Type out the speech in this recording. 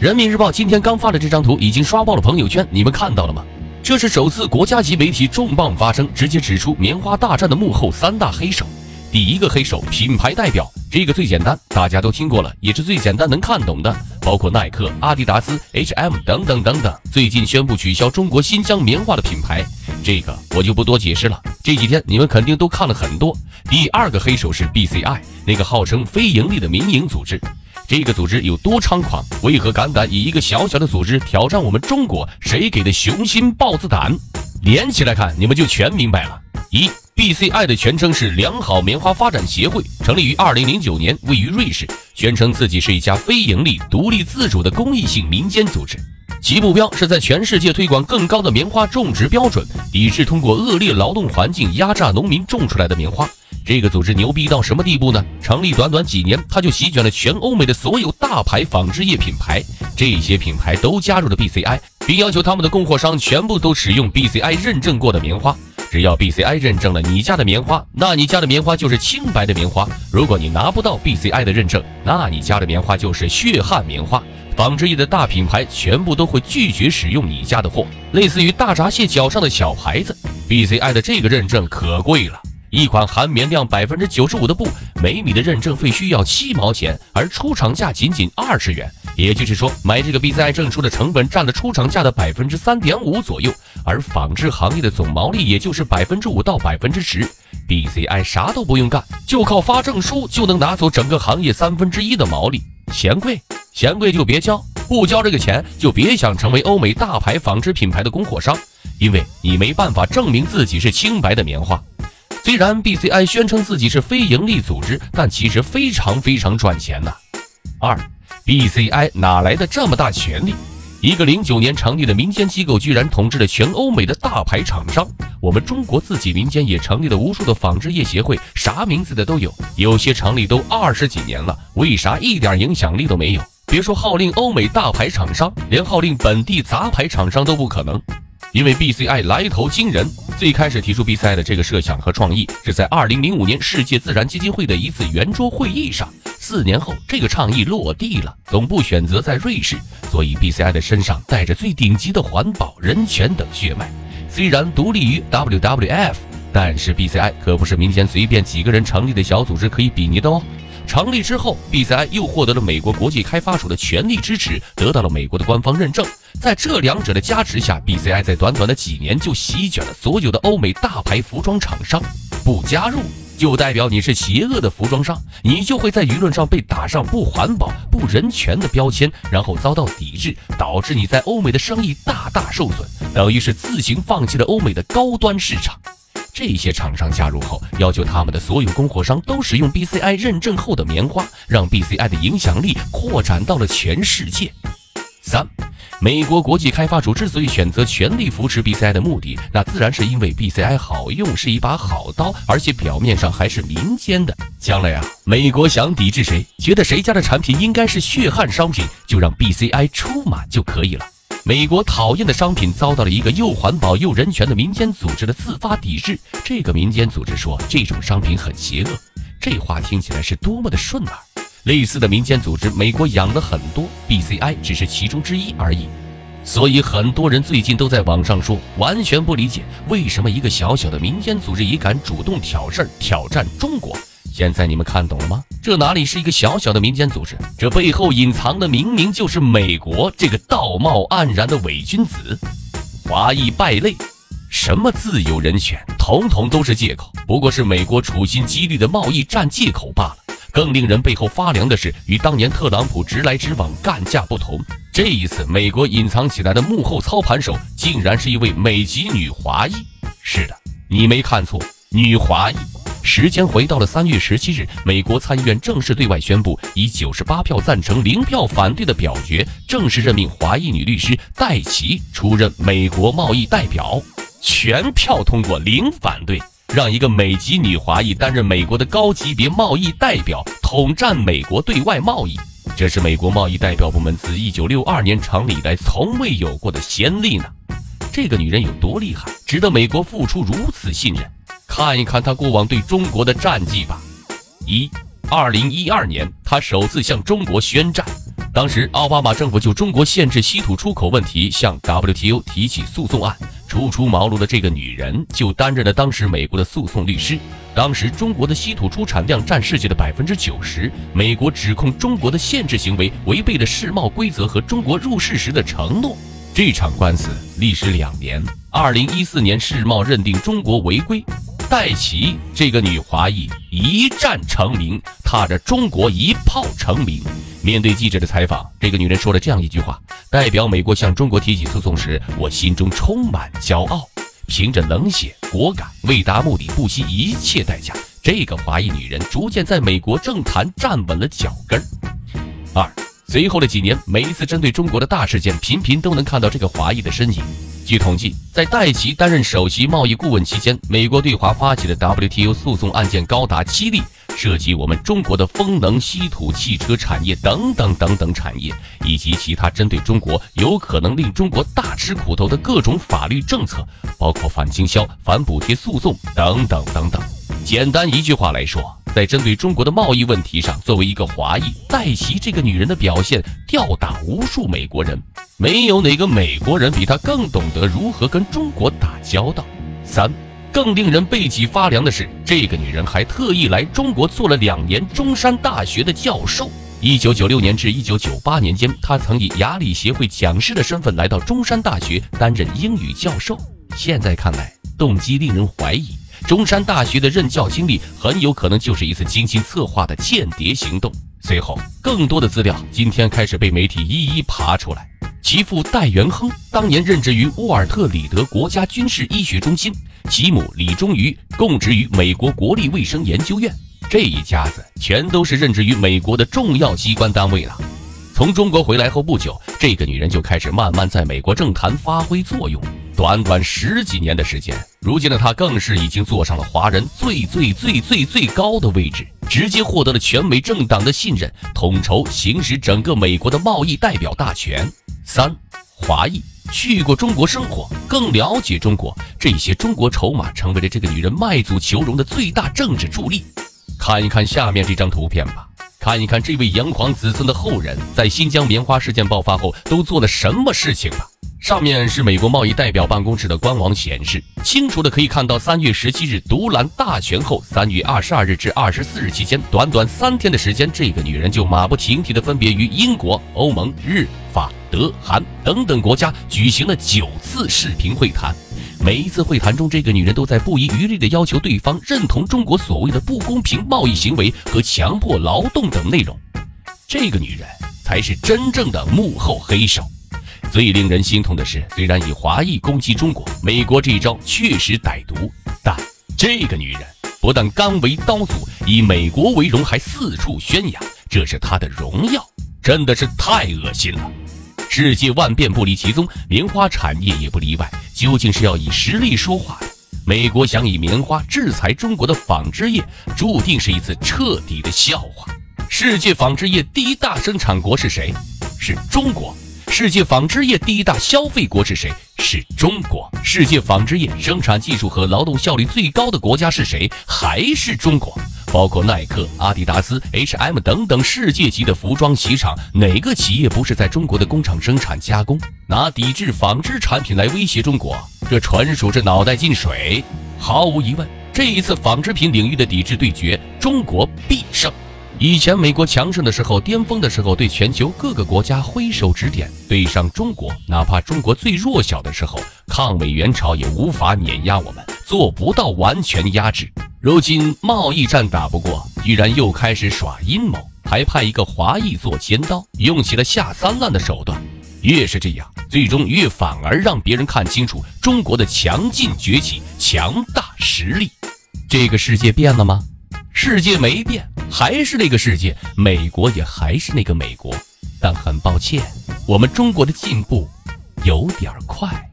人民日报今天刚发的这张图已经刷爆了朋友圈，你们看到了吗？这是首次国家级媒体重磅发声，直接指出棉花大战的幕后三大黑手。第一个黑手，品牌代表，这个最简单，大家都听过了，也是最简单能看懂的，包括耐克、阿迪达斯、H&M 等等等等。最近宣布取消中国新疆棉花的品牌，这个我就不多解释了。这几天你们肯定都看了很多。第二个黑手是 BCI，那个号称非盈利的民营组织。这个组织有多猖狂？为何敢敢以一个小小的组织挑战我们中国？谁给的雄心豹子胆？连起来看，你们就全明白了。一 BCI 的全称是良好棉花发展协会，成立于二零零九年，位于瑞士，宣称自己是一家非盈利、独立自主的公益性民间组织，其目标是在全世界推广更高的棉花种植标准，抵制通过恶劣劳动环境压榨农民种出来的棉花。这个组织牛逼到什么地步呢？成立短短几年，他就席卷了全欧美的所有大牌纺织业品牌，这些品牌都加入了 BCI，并要求他们的供货商全部都使用 BCI 认证过的棉花。只要 BCI 认证了你家的棉花，那你家的棉花就是清白的棉花。如果你拿不到 BCI 的认证，那你家的棉花就是血汗棉花。纺织业的大品牌全部都会拒绝使用你家的货，类似于大闸蟹脚上的小牌子。BCI 的这个认证可贵了。一款含棉量百分之九十五的布，每米的认证费需要七毛钱，而出厂价仅仅二十元。也就是说，买这个 BCI 证书的成本占了出厂价的百分之三点五左右，而纺织行业的总毛利也就是百分之五到百分之十。BCI 啥都不用干，就靠发证书就能拿走整个行业三分之一的毛利，嫌贵？嫌贵就别交，不交这个钱就别想成为欧美大牌纺织品牌的供货商，因为你没办法证明自己是清白的棉花。虽然 BCI 宣称自己是非盈利组织，但其实非常非常赚钱呐。二，BCI 哪来的这么大权力？一个零九年成立的民间机构，居然统治了全欧美的大牌厂商。我们中国自己民间也成立了无数的纺织业协会，啥名字的都有，有些成立都二十几年了，为啥一点影响力都没有？别说号令欧美大牌厂商，连号令本地杂牌厂商都不可能。因为 BCI 来头惊人，最开始提出 BCI 的这个设想和创意是在2005年世界自然基金会的一次圆桌会议上。四年后，这个倡议落地了，总部选择在瑞士，所以 BCI 的身上带着最顶级的环保、人权等血脉。虽然独立于 WWF，但是 BCI 可不是民间随便几个人成立的小组织可以比拟的哦。成立之后，BCI 又获得了美国国际开发署的全力支持，得到了美国的官方认证。在这两者的加持下，BCI 在短短的几年就席卷了所有的欧美大牌服装厂商。不加入就代表你是邪恶的服装商，你就会在舆论上被打上不环保、不人权的标签，然后遭到抵制，导致你在欧美的生意大大受损，等于是自行放弃了欧美的高端市场。这些厂商加入后，要求他们的所有供货商都使用 BCI 认证后的棉花，让 BCI 的影响力扩展到了全世界。三，美国国际开发署之所以选择全力扶持 BCI 的目的，那自然是因为 BCI 好用，是一把好刀，而且表面上还是民间的。将来啊，美国想抵制谁，觉得谁家的产品应该是血汗商品，就让 BCI 出马就可以了。美国讨厌的商品遭到了一个又环保又人权的民间组织的自发抵制。这个民间组织说这种商品很邪恶，这话听起来是多么的顺耳。类似的民间组织，美国养了很多，BCI 只是其中之一而已。所以很多人最近都在网上说，完全不理解为什么一个小小的民间组织也敢主动挑事儿挑战中国。现在你们看懂了吗？这哪里是一个小小的民间组织？这背后隐藏的明明就是美国这个道貌岸然的伪君子。华裔败类，什么自由人权，统统都是借口，不过是美国处心积虑的贸易战借口罢了。更令人背后发凉的是，与当年特朗普直来直往干架不同，这一次美国隐藏起来的幕后操盘手，竟然是一位美籍女华裔。是的，你没看错，女华裔。时间回到了三月十七日，美国参议院正式对外宣布，以九十八票赞成、零票反对的表决，正式任命华裔女律师戴奇出任美国贸易代表，全票通过，零反对，让一个美籍女华裔担任美国的高级别贸易代表，统战美国对外贸易，这是美国贸易代表部门自一九六二年成立以来从未有过的先例呢。这个女人有多厉害，值得美国付出如此信任？看一看他过往对中国的战绩吧。一，二零一二年，他首次向中国宣战，当时奥巴马政府就中国限制稀土出口问题向 WTO 提起诉讼案，初出茅庐的这个女人就担任了当时美国的诉讼律师。当时中国的稀土出产量占世界的百分之九十，美国指控中国的限制行为违背了世贸规则和中国入世时的承诺。这场官司历时两年，二零一四年世贸认定中国违规。戴琪这个女华裔一战成名，踏着中国一炮成名。面对记者的采访，这个女人说了这样一句话：“代表美国向中国提起诉讼时，我心中充满骄傲。凭着冷血、果敢，为达目的不惜一切代价。”这个华裔女人逐渐在美国政坛站稳了脚跟。二，随后的几年，每一次针对中国的大事件，频频都能看到这个华裔的身影。据统计，在戴奇担任首席贸易顾问期间，美国对华发起的 WTO 诉讼案件高达七例，涉及我们中国的风能、稀土、汽车产业等等等等产业，以及其他针对中国有可能令中国大吃苦头的各种法律政策，包括反倾销、反补贴诉讼等等等等。简单一句话来说，在针对中国的贸易问题上，作为一个华裔，戴奇这个女人的表现吊打无数美国人。没有哪个美国人比她更懂得如何跟中国打交道。三，更令人背脊发凉的是，这个女人还特意来中国做了两年中山大学的教授。一九九六年至一九九八年间，她曾以雅礼协会讲师的身份来到中山大学担任英语教授。现在看来，动机令人怀疑。中山大学的任教经历很有可能就是一次精心策划的间谍行动。随后，更多的资料今天开始被媒体一一爬出来。其父戴元亨当年任职于沃尔特里德国家军事医学中心，其母李忠瑜供职于美国国立卫生研究院。这一家子全都是任职于美国的重要机关单位了。从中国回来后不久，这个女人就开始慢慢在美国政坛发挥作用。短短十几年的时间，如今的他更是已经坐上了华人最最最最最高的位置，直接获得了全美政党的信任，统筹行使整个美国的贸易代表大权。三，华裔去过中国生活，更了解中国，这些中国筹码成为了这个女人卖祖求荣的最大政治助力。看一看下面这张图片吧，看一看这位炎黄子孙的后人在新疆棉花事件爆发后都做了什么事情吧。上面是美国贸易代表办公室的官网显示，清楚的可以看到，三月十七日独揽大权后，三月二十二日至二十四日期间，短短三天的时间，这个女人就马不停蹄的分别与英国、欧盟、日、法、德、韩等等国家举行了九次视频会谈。每一次会谈中，这个女人都在不遗余力的要求对方认同中国所谓的不公平贸易行为和强迫劳动等内容。这个女人才是真正的幕后黑手。最令人心痛的是，虽然以华裔攻击中国，美国这一招确实歹毒，但这个女人不但甘为刀俎，以美国为荣，还四处宣扬这是她的荣耀，真的是太恶心了。世界万变不离其宗，棉花产业也不例外，究竟是要以实力说话的。美国想以棉花制裁中国的纺织业，注定是一次彻底的笑话。世界纺织业第一大生产国是谁？是中国。世界纺织业第一大消费国是谁？是中国。世界纺织业生产技术和劳动效率最高的国家是谁？还是中国。包括耐克、阿迪达斯、H&M 等等世界级的服装鞋厂，哪个企业不是在中国的工厂生产加工？拿抵制纺织产品来威胁中国，这纯属是脑袋进水。毫无疑问，这一次纺织品领域的抵制对决，中国必胜。以前美国强盛的时候、巅峰的时候，对全球各个国家挥手指点；对上中国，哪怕中国最弱小的时候，抗美援朝也无法碾压我们，做不到完全压制。如今贸易战打不过，居然又开始耍阴谋，还派一个华裔做尖刀，用起了下三滥的手段。越是这样，最终越反而让别人看清楚中国的强劲崛起、强大实力。这个世界变了吗？世界没变。还是那个世界，美国也还是那个美国，但很抱歉，我们中国的进步有点快。